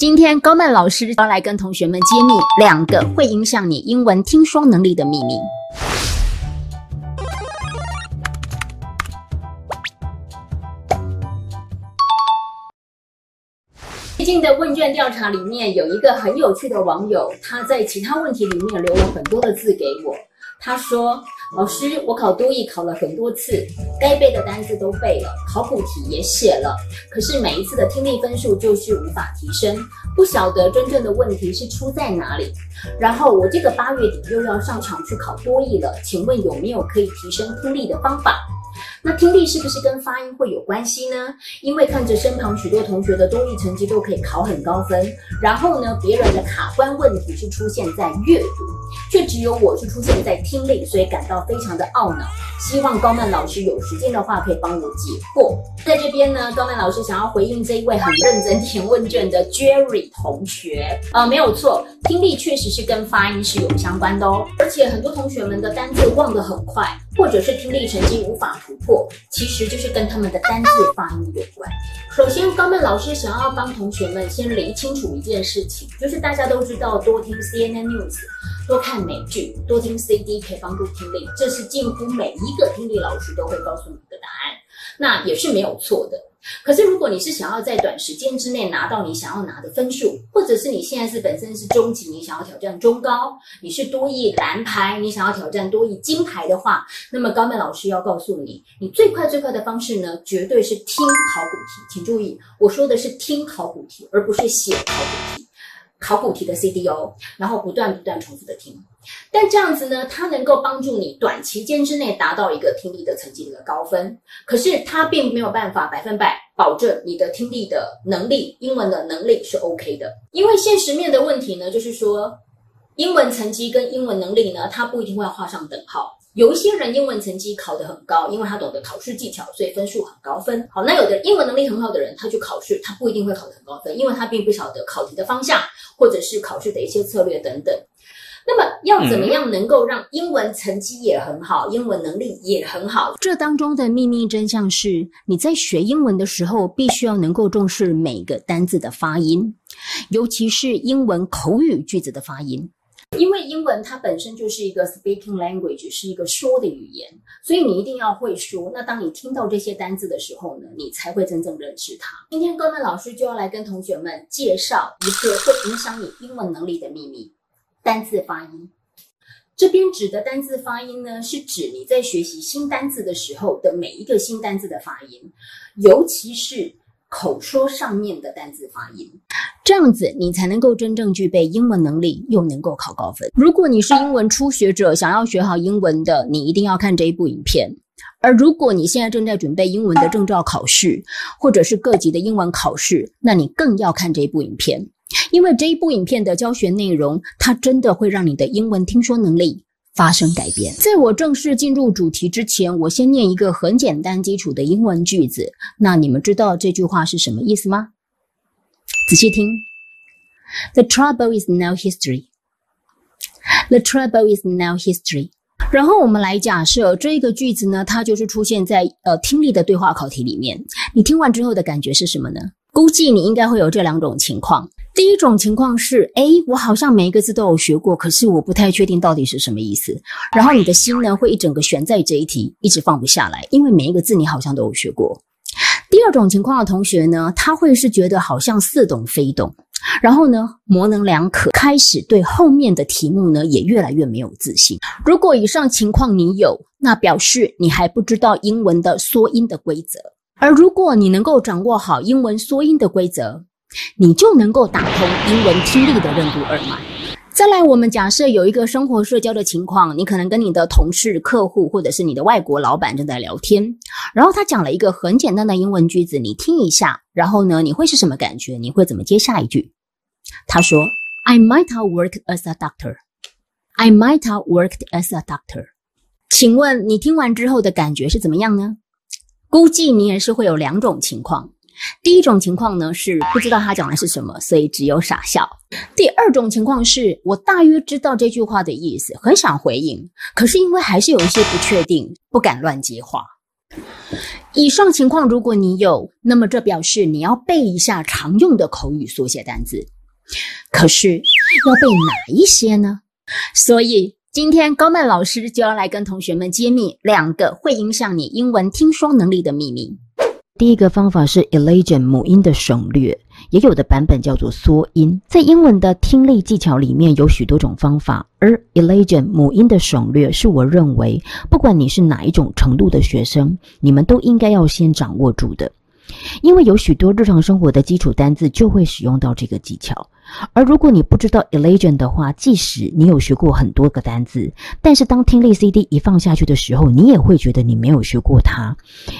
今天高曼老师要来跟同学们揭秘两个会影响你英文听说能力的秘密。最近的问卷调查里面有一个很有趣的网友，他在其他问题里面留了很多的字给我。他说：“老师，我考多译考了很多次，该背的单词都背了，考古题也写了，可是每一次的听力分数就是无法提升，不晓得真正的问题是出在哪里。然后我这个八月底又要上场去考多译了，请问有没有可以提升听力的方法？”那听力是不是跟发音会有关系呢？因为看着身旁许多同学的多益成绩都可以考很高分，然后呢，别人的卡关问题是出现在阅读，却只有我是出现在听力，所以感到非常的懊恼。希望高曼老师有时间的话可以帮我解惑。在这边呢，高曼老师想要回应这一位很认真填问卷的 Jerry 同学，呃，没有错，听力确实是跟发音是有相关的哦，而且很多同学们的单字忘得很快。或者是听力成绩无法突破，其实就是跟他们的单字发音有关。首先，高曼老师想要帮同学们先理清楚一件事情，就是大家都知道多听 CNN News，多看美剧，多听 CD 可以帮助听力，这是近乎每一个听力老师都会告诉你的答案，那也是没有错的。可是，如果你是想要在短时间之内拿到你想要拿的分数，或者是你现在是本身是中级，你想要挑战中高，你是多益蓝牌，你想要挑战多益金牌的话，那么高曼老师要告诉你，你最快最快的方式呢，绝对是听考古题。请注意，我说的是听考古题，而不是写考古题。考古题的 CD 哦，然后不断不断重复的听。但这样子呢，它能够帮助你短期间之内达到一个听力的成绩的高分，可是它并没有办法百分百保证你的听力的能力、英文的能力是 OK 的。因为现实面的问题呢，就是说，英文成绩跟英文能力呢，它不一定会画上等号。有一些人英文成绩考得很高，因为他懂得考试技巧，所以分数很高分。好，那有的英文能力很好的人，他去考试，他不一定会考得很高分，因为他并不晓得考题的方向，或者是考试的一些策略等等。那么要怎么样能够让英文成绩也很好，英文能力也很好？这当中的秘密真相是，你在学英文的时候，必须要能够重视每个单字的发音，尤其是英文口语句子的发音。因为英文它本身就是一个 speaking language，是一个说的语言，所以你一定要会说。那当你听到这些单字的时候呢，你才会真正认识它。今天哥们老师就要来跟同学们介绍一个会影响你英文能力的秘密。单字发音，这边指的单字发音呢，是指你在学习新单字的时候的每一个新单字的发音，尤其是口说上面的单字发音，这样子你才能够真正具备英文能力，又能够考高分。如果你是英文初学者，想要学好英文的，你一定要看这一部影片；而如果你现在正在准备英文的证照考试，或者是各级的英文考试，那你更要看这一部影片。因为这一部影片的教学内容，它真的会让你的英文听说能力发生改变。在我正式进入主题之前，我先念一个很简单基础的英文句子。那你们知道这句话是什么意思吗？仔细听：The trouble is now history. The trouble is now history. 然后我们来假设这个句子呢，它就是出现在呃听力的对话考题里面。你听完之后的感觉是什么呢？估计你应该会有这两种情况。第一种情况是，哎，我好像每一个字都有学过，可是我不太确定到底是什么意思。然后你的心呢，会一整个悬在这一题，一直放不下来，因为每一个字你好像都有学过。第二种情况的同学呢，他会是觉得好像似懂非懂，然后呢，模棱两可，开始对后面的题目呢，也越来越没有自信。如果以上情况你有，那表示你还不知道英文的缩音的规则。而如果你能够掌握好英文缩音的规则，你就能够打通英文听力的任督二脉。再来，我们假设有一个生活社交的情况，你可能跟你的同事、客户，或者是你的外国老板正在聊天，然后他讲了一个很简单的英文句子，你听一下，然后呢，你会是什么感觉？你会怎么接下一句？他说：“I might have worked as a doctor. I might have worked as a doctor.” 请问你听完之后的感觉是怎么样呢？估计你也是会有两种情况，第一种情况呢是不知道他讲的是什么，所以只有傻笑；第二种情况是我大约知道这句话的意思，很想回应，可是因为还是有一些不确定，不敢乱接话。以上情况，如果你有，那么这表示你要背一下常用的口语缩写单词。可是要背哪一些呢？所以今天高曼老师就要来跟同学们揭秘两个会影响你英文听说能力的秘密。第一个方法是 elision 母音的省略，也有的版本叫做缩音。在英文的听力技巧里面有许多种方法，而 elision 母音的省略是我认为，不管你是哪一种程度的学生，你们都应该要先掌握住的。因为有许多日常生活的基础单字就会使用到这个技巧，而如果你不知道 elation 的话，即使你有学过很多个单字，但是当听力 CD 一放下去的时候，你也会觉得你没有学过它，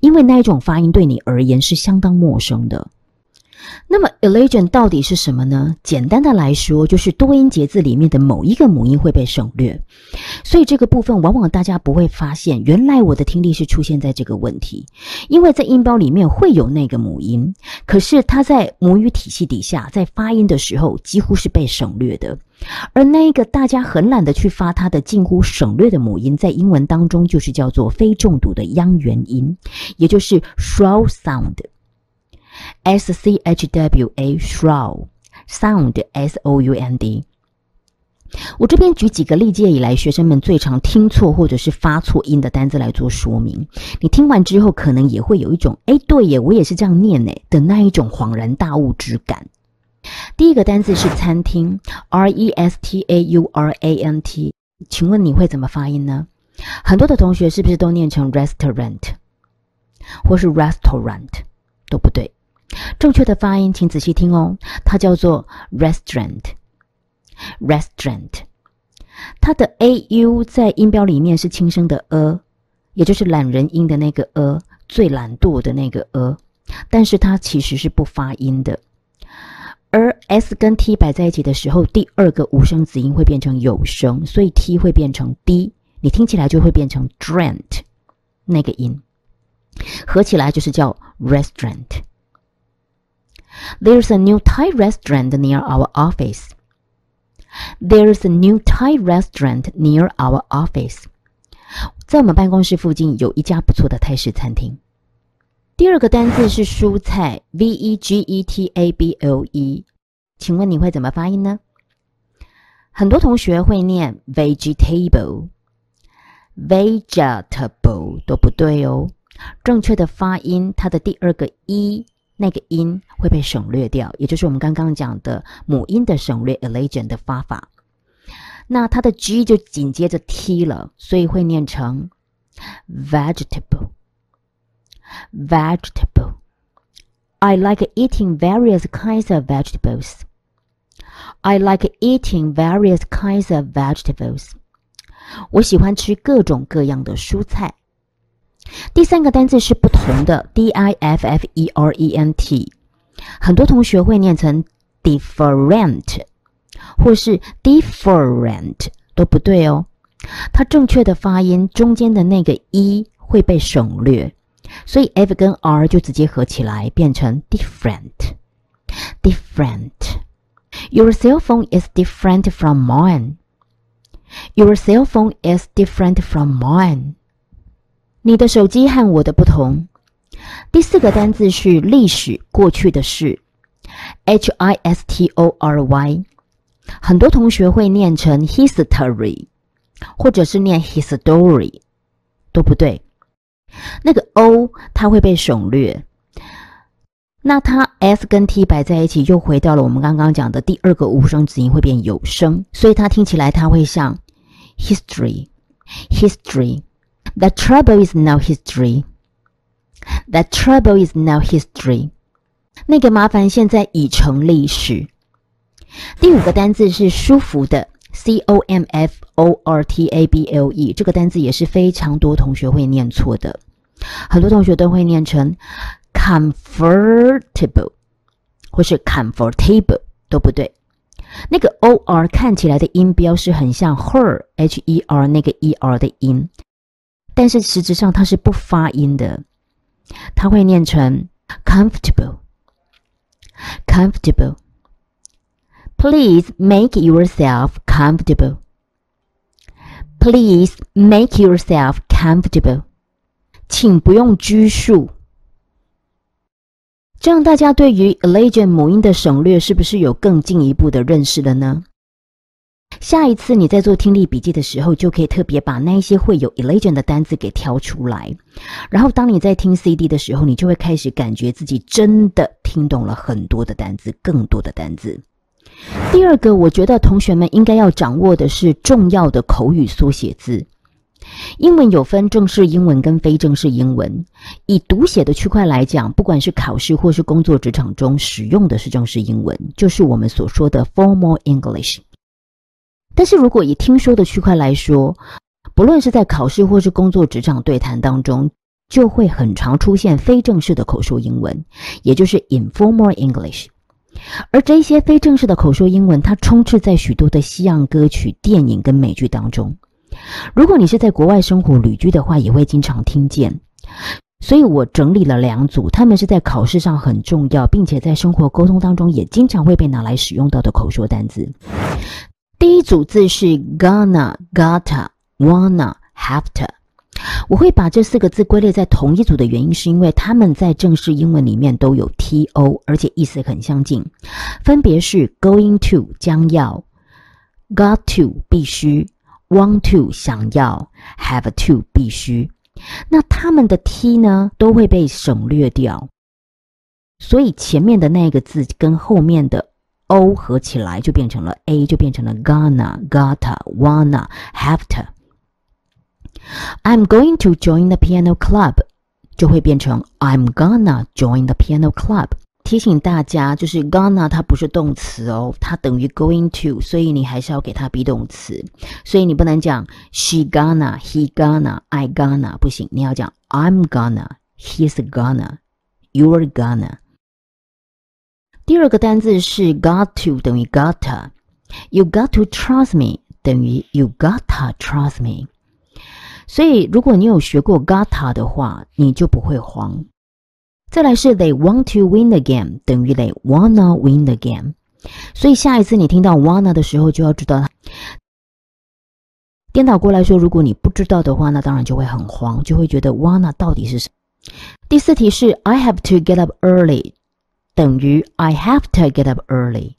因为那一种发音对你而言是相当陌生的。那么 elision 到底是什么呢？简单的来说，就是多音节字里面的某一个母音会被省略，所以这个部分往往大家不会发现，原来我的听力是出现在这个问题，因为在音标里面会有那个母音，可是它在母语体系底下，在发音的时候几乎是被省略的，而那一个大家很懒得去发它的近乎省略的母音，在英文当中就是叫做非重读的央元音，也就是 shroud sound。S C H W A shroud sound S O U N D。我这边举几个历届以来学生们最常听错或者是发错音的单字来做说明。你听完之后，可能也会有一种“哎，对耶，我也是这样念呢”的那一种恍然大悟之感。第一个单字是餐厅，R E S T A U R A N T。请问你会怎么发音呢？很多的同学是不是都念成 restaurant 或是 restaurant 都不对。正确的发音，请仔细听哦，它叫做 restaurant，restaurant。它的 a u 在音标里面是轻声的 a，也就是懒人音的那个 a，最懒惰的那个 a，但是它其实是不发音的。而 s 跟 t 摆在一起的时候，第二个无声子音会变成有声，所以 t 会变成 d，你听起来就会变成 drant 那个音，合起来就是叫 restaurant。There's a new Thai restaurant near our office. There's a new Thai restaurant near our office. 在我们办公室附近有一家不错的泰式餐厅。第二个单字是蔬菜，v e g e t a b l e，请问你会怎么发音呢？很多同学会念 vegetable，vegetable 都不对哦。正确的发音，它的第二个 e 那个音会被省略掉，也就是我们刚刚讲的母音的省略 elision 的发法。那它的 g 就紧接着 t 了，所以会念成 vegetable。vegetable。I like eating various kinds of vegetables. I like eating various kinds of vegetables. 我喜欢吃各种各样的蔬菜。第三个单字是不同的，d i f f e r e n t，很多同学会念成 different 或是 different 都不对哦。它正确的发音中间的那个 e 会被省略，所以 f 跟 r 就直接合起来变成 different。different。Your cell phone is different from mine. Your cell phone is different from mine. 你的手机和我的不同。第四个单字是历史，过去的事，h i s t o r y，很多同学会念成 history，或者是念 history，都不对。那个 o 它会被省略，那它 s 跟 t 摆在一起，又回到了我们刚刚讲的第二个无声子音会变有声，所以它听起来它会像 history，history。That trouble is now history. That trouble is now history. 那个麻烦现在已成历史。第五个单字是舒服的，c o m f o r t a b l e，这个单字也是非常多同学会念错的，很多同学都会念成 comfortable 或是 comfortable 都不对。那个 o r 看起来的音标是很像 her h e r 那个 e r 的音。 但是实质上它是不发音的，它会念成 comfortable，comfortable。Please make yourself comfortable. Please make yourself comfortable. 请不用拘束。这样大家对于 Elegian 母音的省略是不是有更进一步的认识了呢？下一次你在做听力笔记的时候，就可以特别把那一些会有 Elegian 的单字给挑出来。然后当你在听 CD 的时候，你就会开始感觉自己真的听懂了很多的单字，更多的单字。第二个，我觉得同学们应该要掌握的是重要的口语缩写字。英文有分正式英文跟非正式英文。以读写的区块来讲，不管是考试或是工作职场中使用的是正式英文，就是我们所说的 formal English。但是如果以听说的区块来说，不论是在考试或是工作职场对谈当中，就会很常出现非正式的口说英文，也就是 informal English。而这些非正式的口说英文，它充斥在许多的西洋歌曲、电影跟美剧当中。如果你是在国外生活旅居的话，也会经常听见。所以我整理了两组，他们是在考试上很重要，并且在生活沟通当中也经常会被拿来使用到的口说单字。第一组字是 gonna、gotta、wanna、have to。我会把这四个字归类在同一组的原因，是因为他们在正式英文里面都有 to，而且意思很相近，分别是 going to 将要，got to 必须。Want to 想要，have to 必须，那他们的 t 呢都会被省略掉，所以前面的那个字跟后面的 o 合起来就变成了 a，就变成了 gonna、gotta、wanna、have to。I'm going to join the piano club，就会变成 I'm gonna join the piano club。提醒大家，就是 gonna 它不是动词哦，它等于 going to，所以你还是要给它 be 动词，所以你不能讲 she gonna、he gonna、I gonna 不行，你要讲 I'm gonna、he's gonna、you're gonna。 第二个单字是 got to 等于 gotta，you got to trust me 等于 you gotta trust me。所以如果你有学过 gotta 的话，你就不会慌。再来是 they want to win the game 等于 they wanna win the game，所以下一次你听到 wanna 的时候，就要知道它颠倒过来说，如果你不知道的话，那当然就会很慌，就会觉得 wanna 到底是什么。第四题是 I have to get up early 等于 I have to get up early，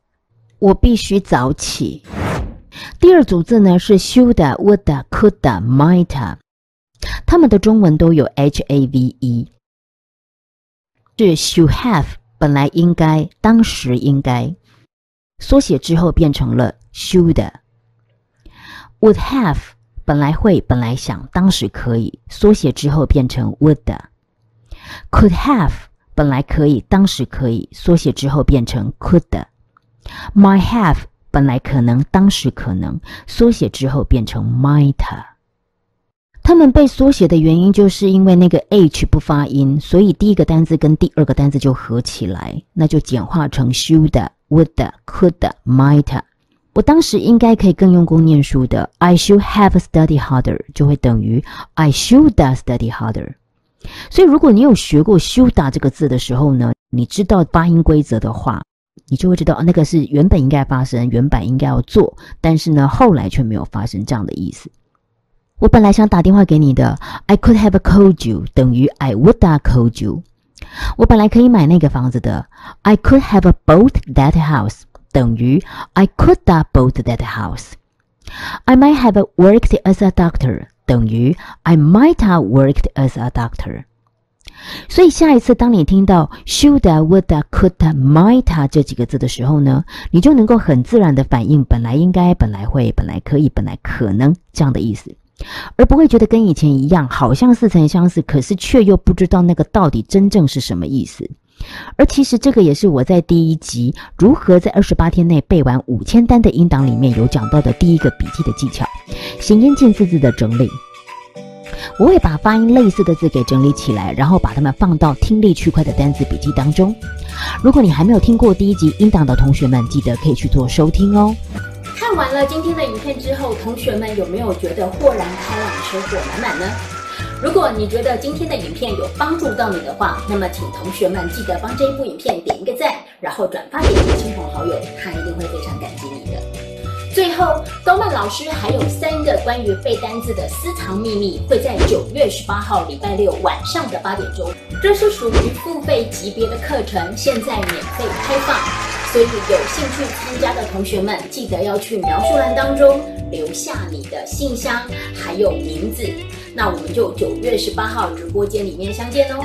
我必须早起。第二组字呢是 should、would、could、might，它们的中文都有 h a v e。是 should have 本来应该，当时应该，缩写之后变成了 should。would have 本来会，本来想，当时可以，缩写之后变成 would。could have 本来可以，当时可以，缩写之后变成 could。might have 本来可能，当时可能，缩写之后变成 might。他们被缩写的原因，就是因为那个 h 不发音，所以第一个单字跟第二个单字就合起来，那就简化成 should、would、could、might。我当时应该可以更用功念书的，I should have studied harder，就会等于 I should study harder。所以，如果你有学过 should 这个字的时候呢，你知道发音规则的话，你就会知道那个是原本应该发生、原本应该要做，但是呢，后来却没有发生这样的意思。我本来想打电话给你的，I could have called you 等于 I would have called you。我本来可以买那个房子的，I could have bought that house 等于 I could have bought that house。I might have worked as a doctor 等于 I might have worked as a doctor。所以下一次当你听到 shoulda、woulda、coulda、might 这几个字的时候呢，你就能够很自然的反应本来应该、本来会、本来可以、本来可能这样的意思。而不会觉得跟以前一样，好像似曾相识，可是却又不知道那个到底真正是什么意思。而其实这个也是我在第一集如何在二十八天内背完五千单的音档里面有讲到的第一个笔记的技巧——行音近似字的整理。我会把发音类似的字给整理起来，然后把它们放到听力区块的单词笔记当中。如果你还没有听过第一集音档的同学们，记得可以去做收听哦。看完了今天的影片之后，同学们有没有觉得豁然开朗、收获满满呢？如果你觉得今天的影片有帮助到你的话，那么请同学们记得帮这一部影片点一个赞，然后转发给你的亲朋好友，他一定会非常感激你的。最后，高曼老师还有三个关于背单字的私藏秘密，会在九月十八号礼拜六晚上的八点钟。这是属于付费级别的课程，现在免费开放，所以有兴趣参加的同学们，记得要去描述栏当中留下你的信箱还有名字。那我们就九月十八号直播间里面相见哦。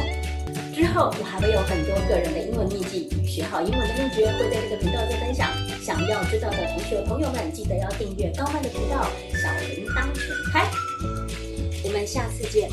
之后我还会有很多个人的英文秘籍，学好英文的秘诀会在这个频道做分享。想要知道的同学朋友们，记得要订阅高曼的频道，小铃铛全开。我们下次见。